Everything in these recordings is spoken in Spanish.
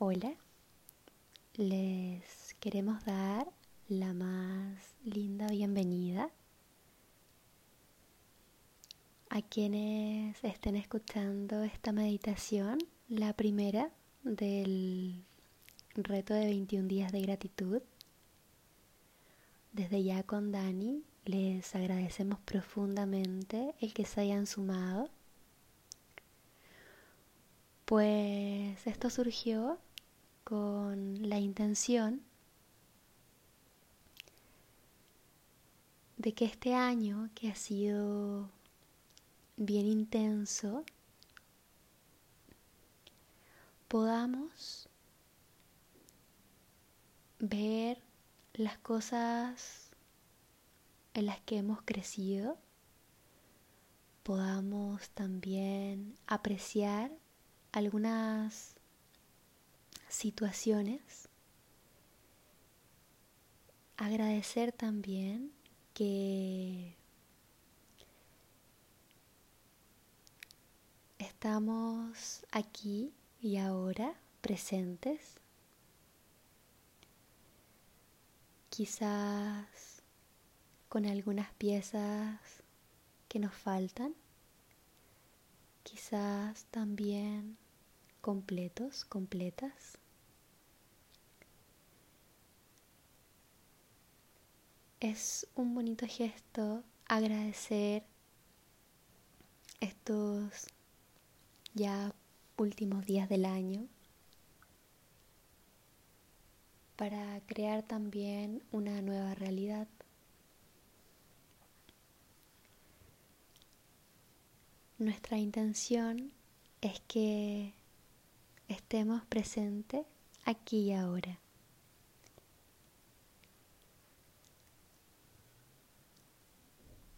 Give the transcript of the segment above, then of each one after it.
Hola, les queremos dar la más linda bienvenida a quienes estén escuchando esta meditación, la primera del reto de 21 días de gratitud. Desde ya con Dani les agradecemos profundamente el que se hayan sumado, pues esto surgió con la intención de que este año que ha sido bien intenso, podamos ver las cosas en las que hemos crecido, podamos también apreciar algunas situaciones, agradecer también que estamos aquí y ahora presentes. Quizás con algunas piezas que nos faltan. Quizás también completos, completas. Es un bonito gesto agradecer estos ya últimos días del año para crear también una nueva realidad. Nuestra intención es que estemos presentes aquí y ahora.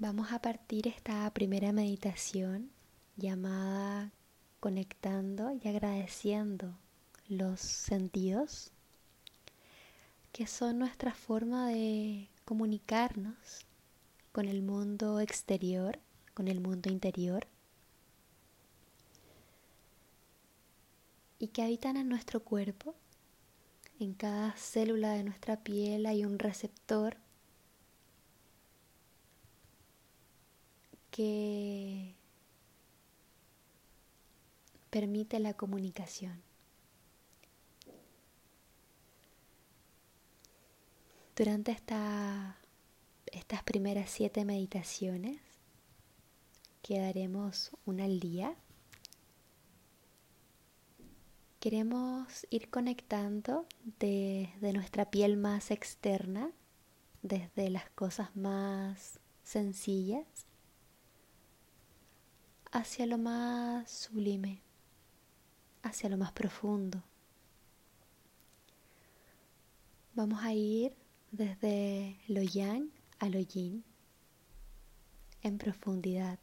Vamos a partir esta primera meditación llamada conectando y agradeciendo los sentidos, que son nuestra forma de comunicarnos con el mundo exterior, con el mundo interior, y que habitan en nuestro cuerpo. En cada célula de nuestra piel hay un receptor que permite la comunicación. Durante esta, estas primeras siete meditaciones, quedaremos una al día, queremos ir conectando desde nuestra piel más externa, desde las cosas más sencillas, hacia lo más sublime hacia lo más profundo. Vamos a ir desde lo yang a lo yin en profundidad.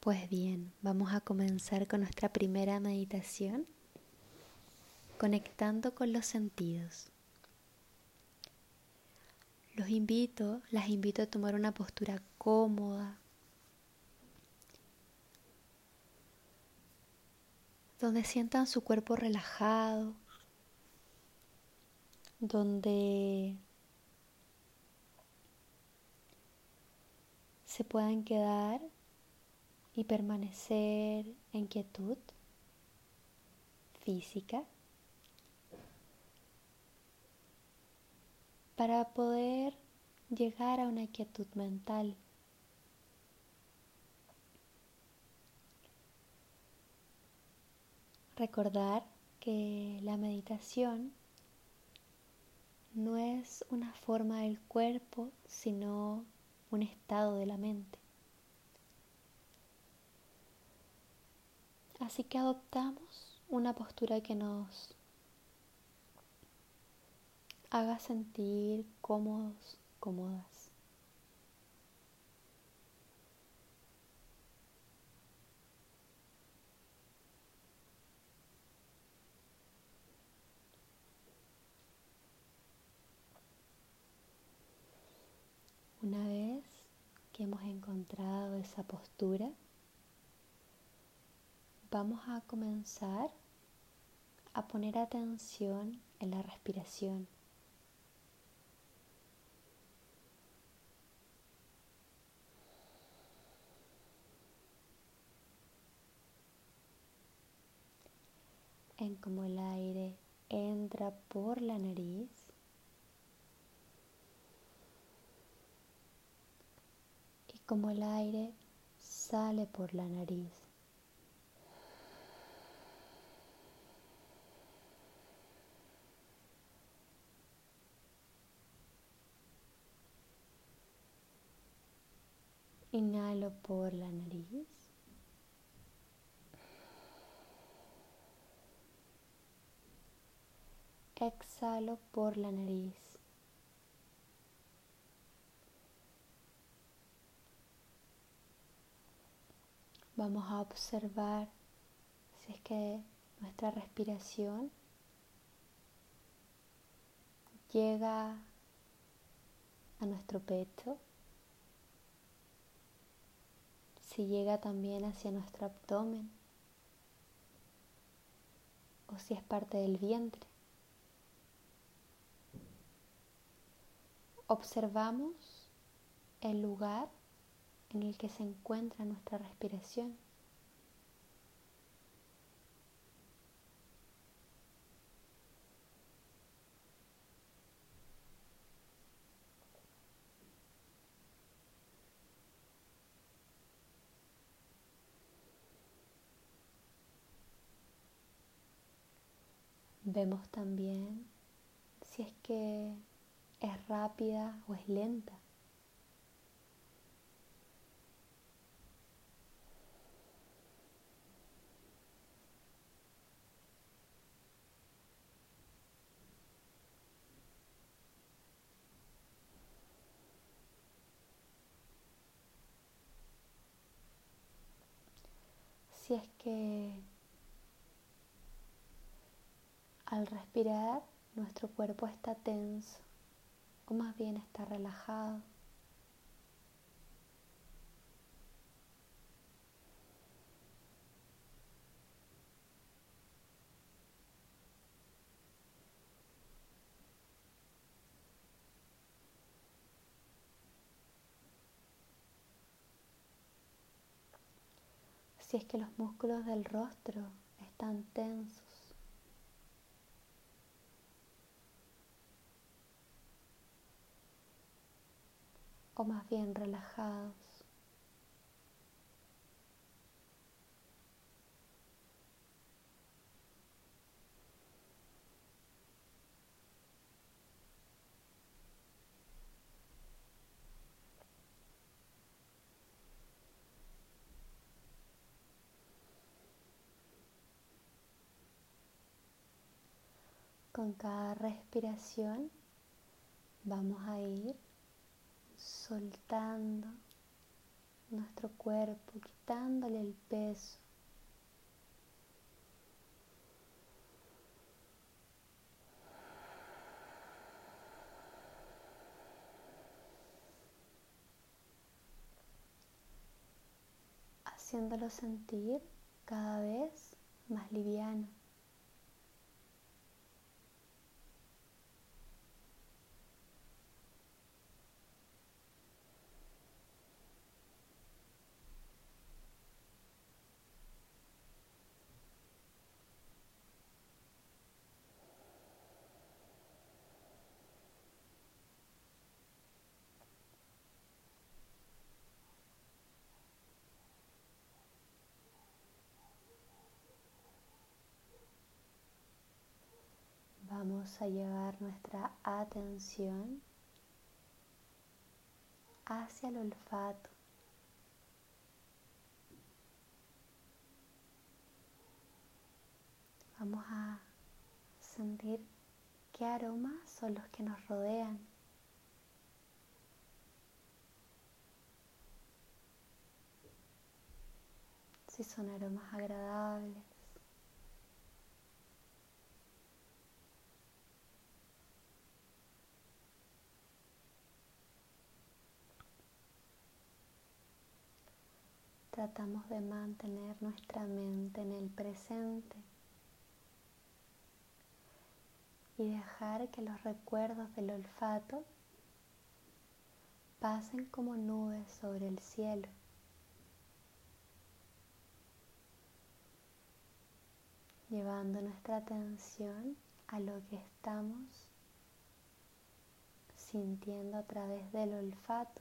Pues bien, vamos a comenzar con nuestra primera meditación, conectando con los sentidos. Los invito, las invito a tomar una postura cómoda, donde sientan su cuerpo relajado, donde se puedan quedar y permanecer en quietud física. Para poder llegar a una quietud mental. Recordar que la meditación no es una forma del cuerpo, sino un estado de la mente. Así que adoptamos una postura que nos haga sentir cómodos, cómodas. Una vez que hemos encontrado esa postura, vamos a comenzar a poner atención en la respiración. En cómo el aire entra por la nariz y cómo el aire sale por la nariz. Inhalo por la nariz. Exhalo por la nariz. Vamos a observar si es que nuestra respiración llega a nuestro pecho, si llega también hacia nuestro abdomen o si es parte del vientre. Observamos el lugar en el que se encuentra nuestra respiración. Vemos también si es que es rápida o es lenta. Si es que al respirar nuestro cuerpo está tenso o más bien está relajado. Si es que los músculos del rostro están tensos. O más bien relajados. Con cada respiración vamos a ir soltando nuestro cuerpo, quitándole el peso. haciéndolo sentir cada vez más liviano. A llevar nuestra atención hacia el olfato. Vamos a sentir qué aromas son los que nos rodean. Si son aromas agradables tratamos de mantener nuestra mente en el presente y dejar que los recuerdos del olfato pasen como nubes sobre el cielo. llevando nuestra atención a lo que estamos sintiendo a través del olfato.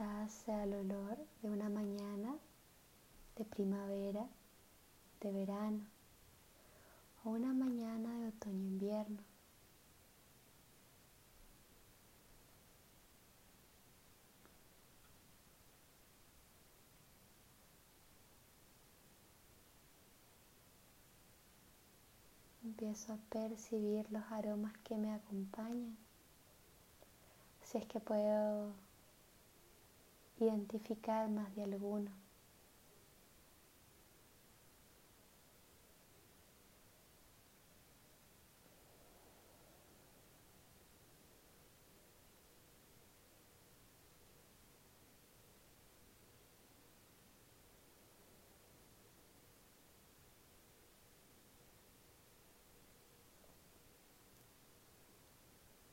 Quizás sea olor de una mañana de primavera, de verano o una mañana de otoño-invierno. Empiezo a percibir los aromas que me acompañan. Si es que puedo identificar más de alguno.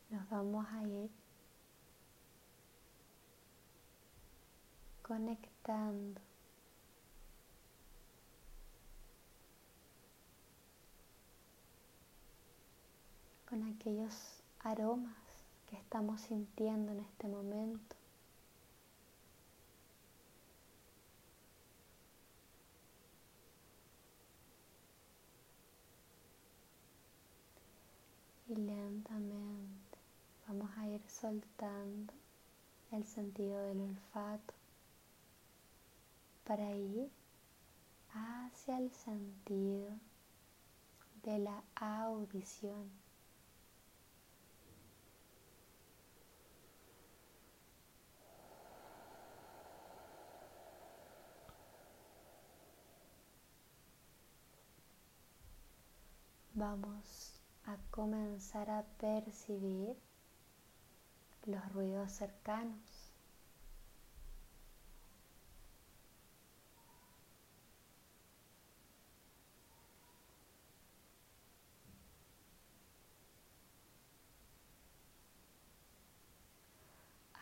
Nos vamos a ir conectando. con aquellos aromas que estamos sintiendo en este momento. Y lentamente vamos a ir soltando el sentido del olfato para ir hacia el sentido de la audición. Vamos a comenzar a percibir los ruidos cercanos.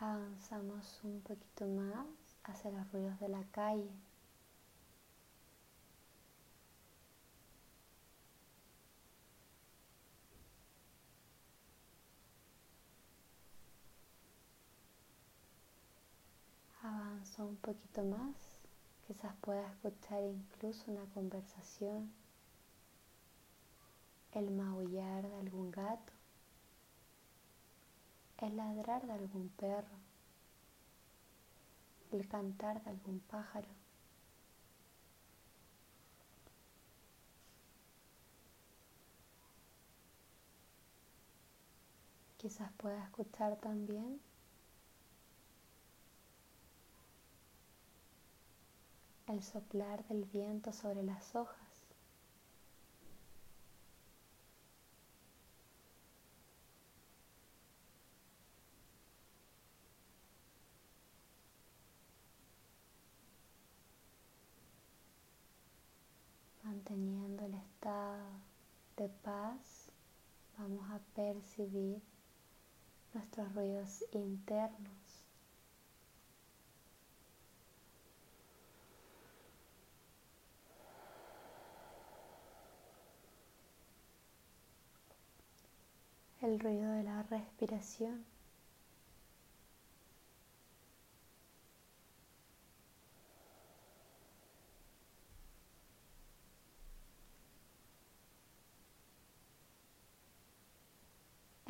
Avanzamos un poquito más hacia los ruidos de la calle. Avanzo un poquito más, quizás pueda escuchar incluso una conversación, el maullar de algún gato el ladrar de algún perro, el cantar de algún pájaro. Quizás pueda escuchar también el soplar del viento sobre las hojas. manteniendo el estado de paz, vamos a percibir nuestros ruidos internos. El ruido de la respiración.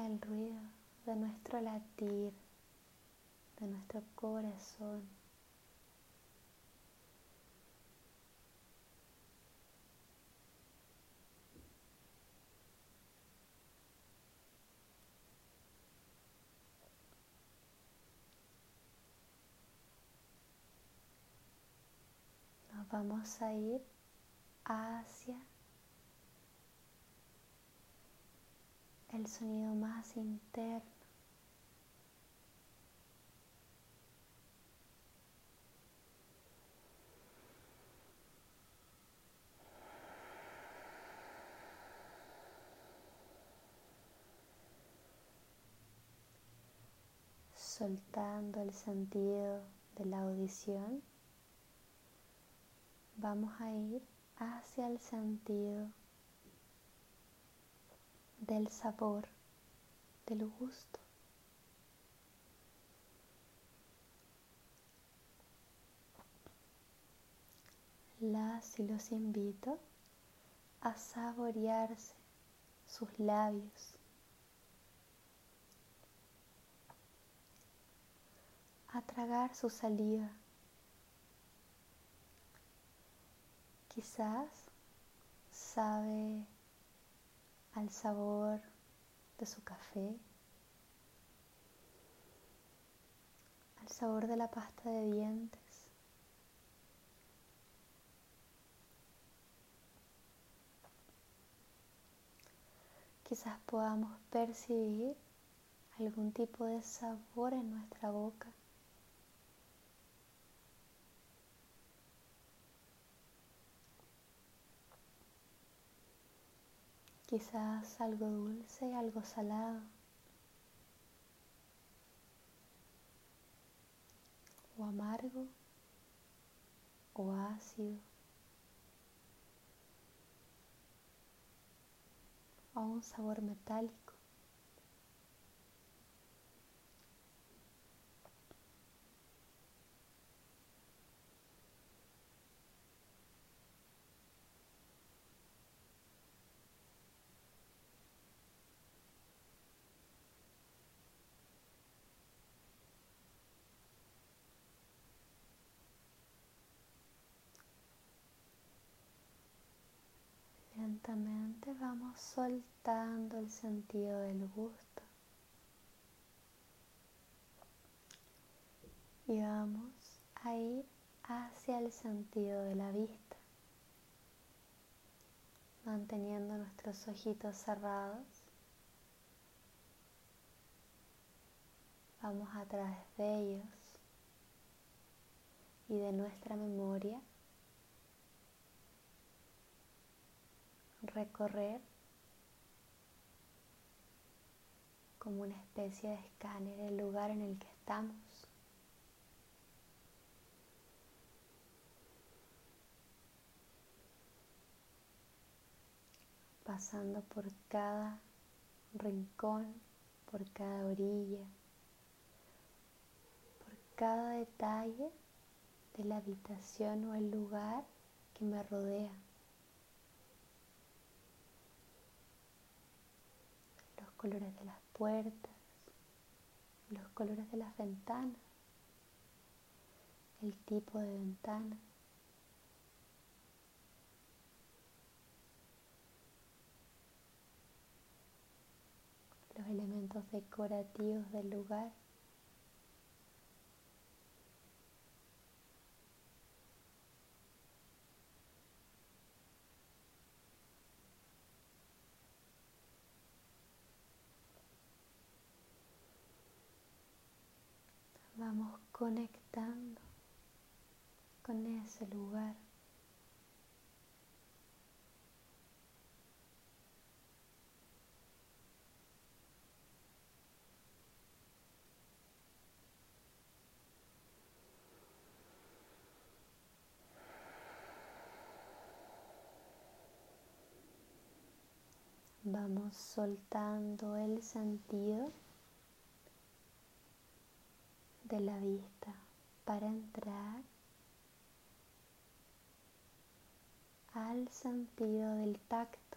el ruido de nuestro latir, de nuestro corazón. Nos vamos a ir hacia el sonido más interno. soltando el sentido de la audición, vamos a ir hacia el sentido del sabor, del gusto. Las y los invito a saborearse sus labios a tragar su saliva. Quizás sabe al sabor de su café, al sabor de la pasta de dientes. Quizás podamos percibir algún tipo de sabor en nuestra boca. Quizás algo dulce, algo salado. O amargo o ácido. O un sabor metálico. Lentamente vamos soltando el sentido del gusto y vamos a ir hacia el sentido de la vista, manteniendo nuestros ojitos cerrados. Vamos a través de ellos y de nuestra memoria recorrer como una especie de escáner el lugar en el que estamos. pasando por cada rincón, por cada orilla, por cada detalle de la habitación o el lugar que me rodea. Colores de las puertas, los colores de las ventanas, el tipo de ventana. los elementos decorativos del lugar. Vamos conectando con ese lugar. Vamos soltando el sentido de la vista para entrar al sentido del tacto.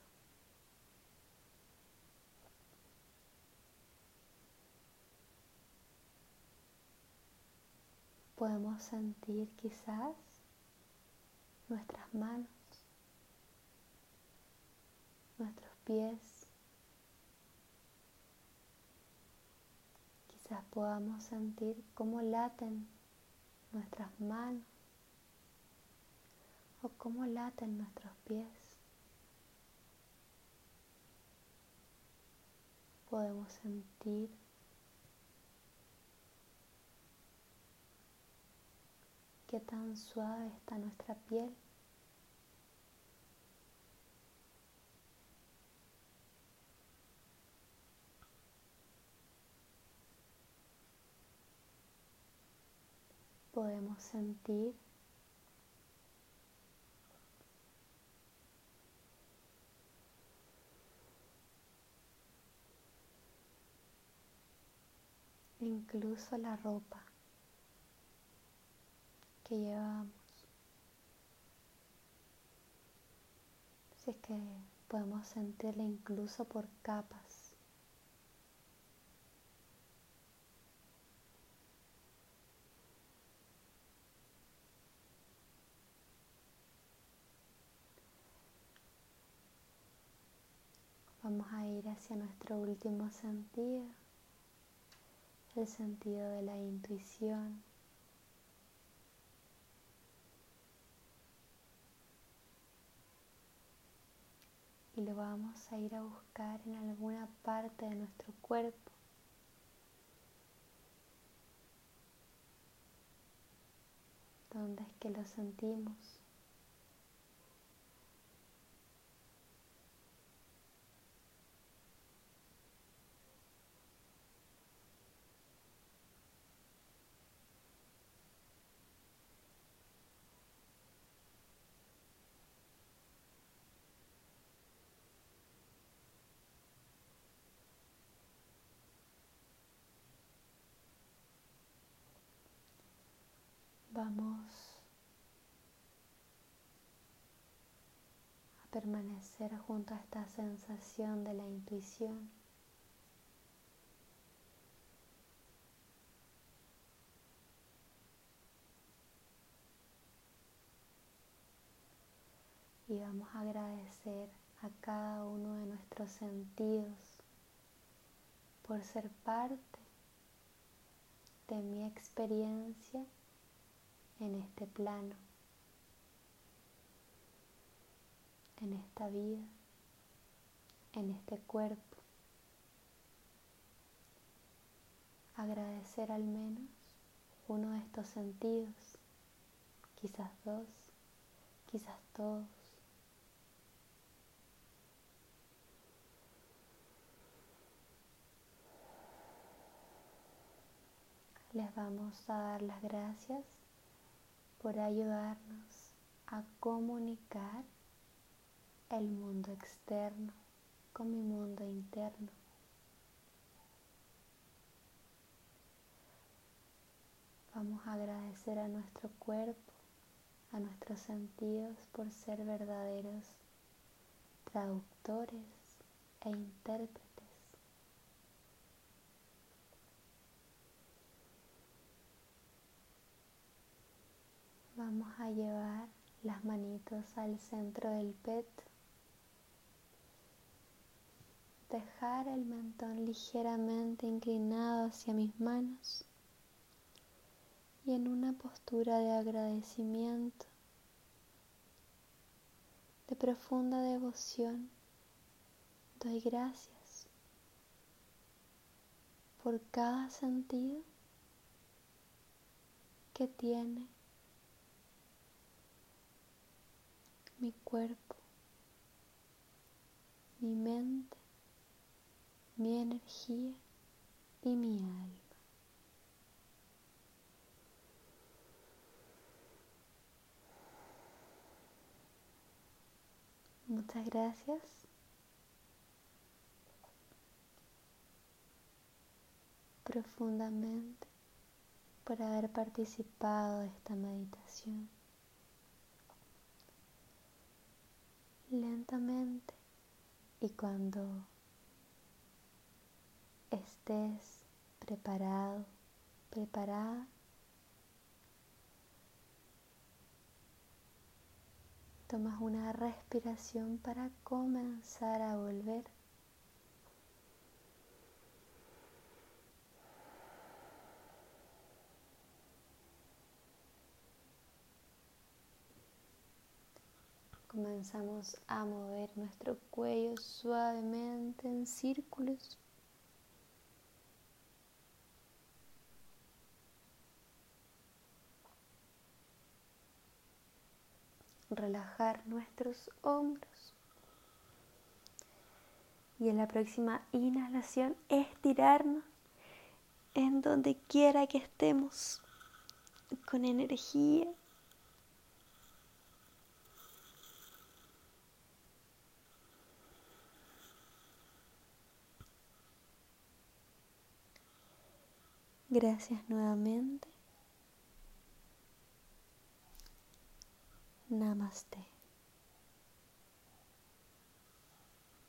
Podemos sentir quizás nuestras manos, nuestros pies, Quizás podamos sentir cómo laten nuestras manos o cómo laten nuestros pies. Podemos sentir qué tan suave está nuestra piel. Podemos sentir incluso la ropa que llevamos. Si es que podemos sentirla incluso por capas. Vamos a ir hacia nuestro último sentido, el sentido de la intuición. y lo vamos a ir a buscar en alguna parte de nuestro cuerpo. ¿Dónde es que lo sentimos? Vamos a permanecer junto a esta sensación de la intuición. Y vamos a agradecer a cada uno de nuestros sentidos por ser parte de mi experiencia en este plano, en esta vida, en este cuerpo. Agradecer al menos uno de estos sentidos, quizás dos, quizás todos. Les vamos a dar las gracias por ayudarnos a comunicar el mundo externo con mi mundo interno. Vamos a agradecer a nuestro cuerpo, a nuestros sentidos por ser verdaderos traductores e intérpretes Vamos a llevar las manitos al centro del pecho. Dejar el mentón ligeramente inclinado hacia mis manos y en una postura de agradecimiento, de profunda devoción, doy gracias por cada sentido que tiene mi cuerpo, mi mente, mi energía y mi alma. Muchas gracias. profundamente por haber participado de esta meditación. Lentamente. Y cuando estés preparado, preparada, tomas una respiración para comenzar a volver comenzamos a mover nuestro cuello suavemente en círculos. Relajar nuestros hombros. Y en la próxima inhalación estirarnos en donde quiera que estemos con energía Gracias nuevamente. Namaste.